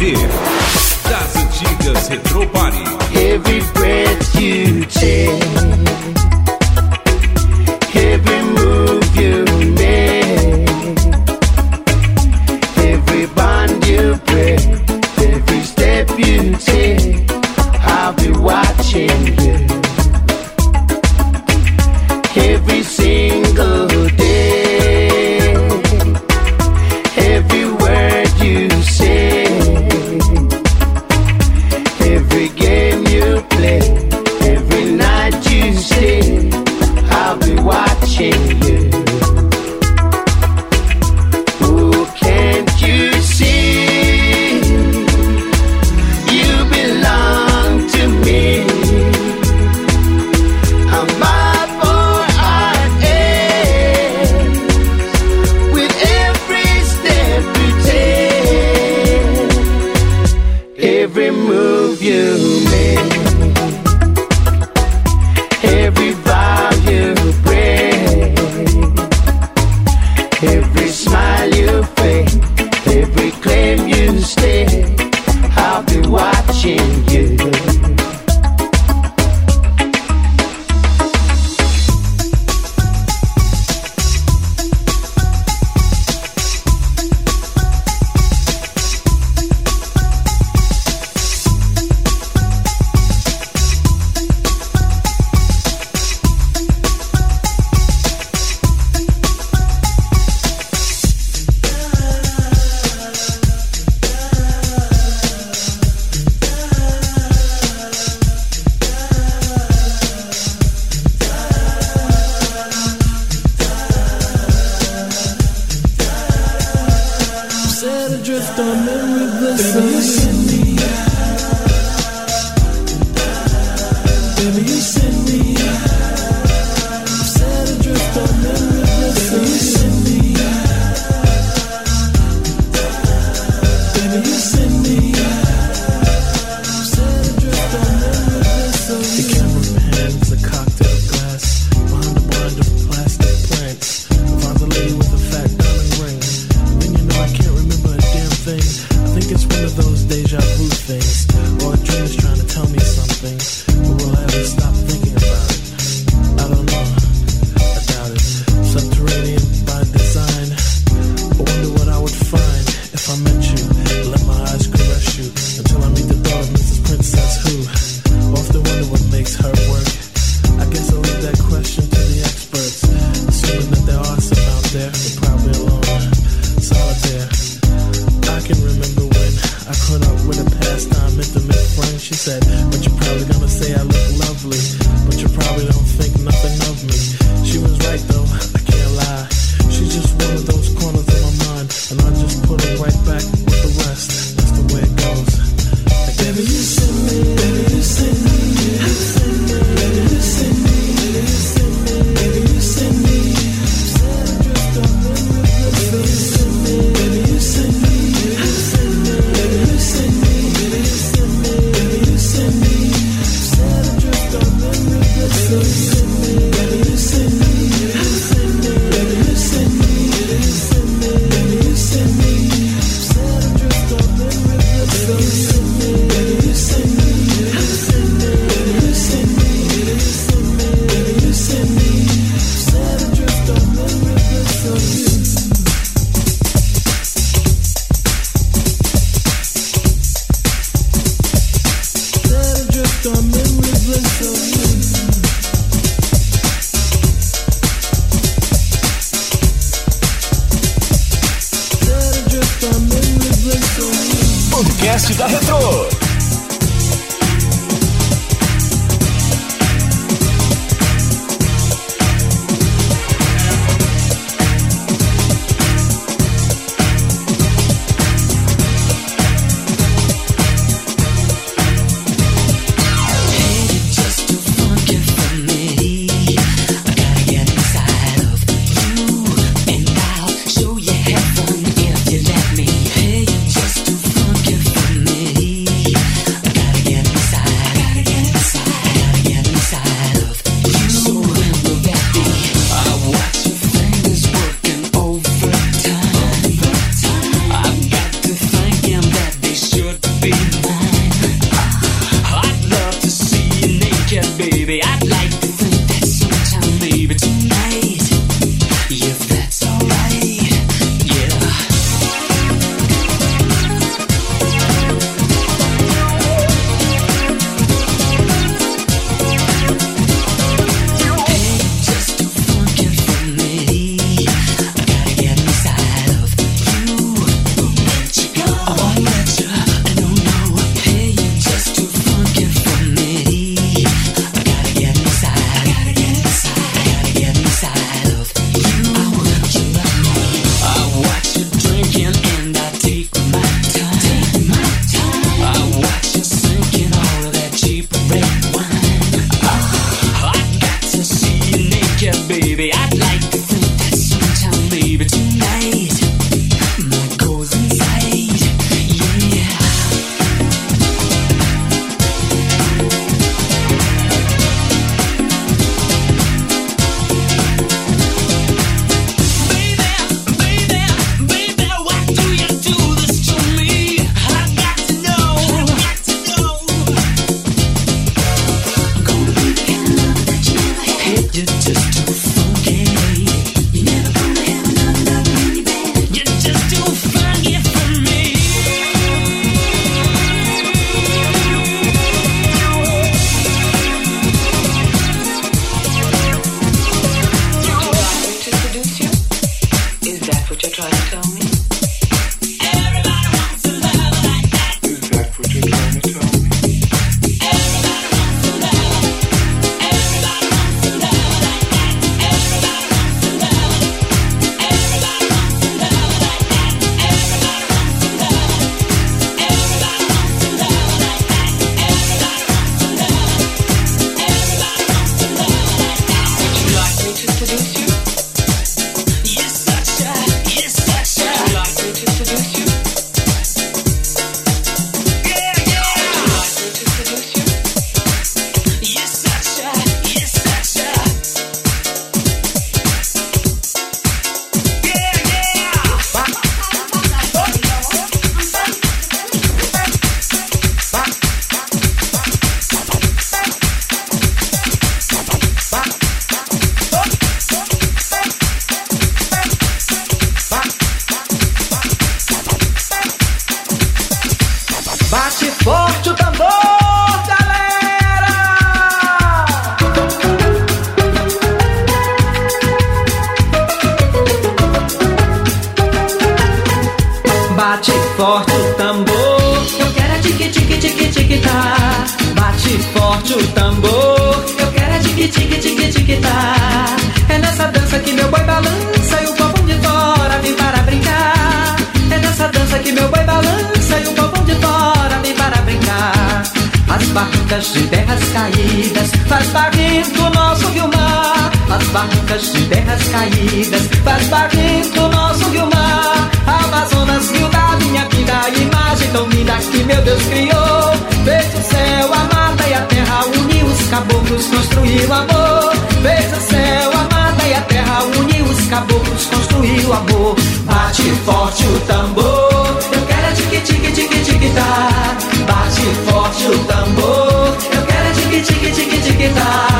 viver. Das antigas Retro Party. Every breath you take. you. Me. Bate forte o tambor. Eu quero é tique tique tique tique tá. É nessa dança que meu boi balança e o povo de fora vem para brincar. É nessa dança que meu boi balança e o povo de fora vem para brincar. As barcas de terras caídas faz barrento o nosso rio mar. As barcas de terras caídas faz barrento o nosso rio mar. Amazonas, rio da minha vida, imagem tão linda que meu Deus criou. Fez o céu, a caboclos, construiu amor. Fez o céu, a mata e a terra, uniu os caboclos, construiu amor. Bate forte o tambor, eu quero é tique tique tique tique tá. Bate forte o tambor, eu quero é tique tique tique tique tá.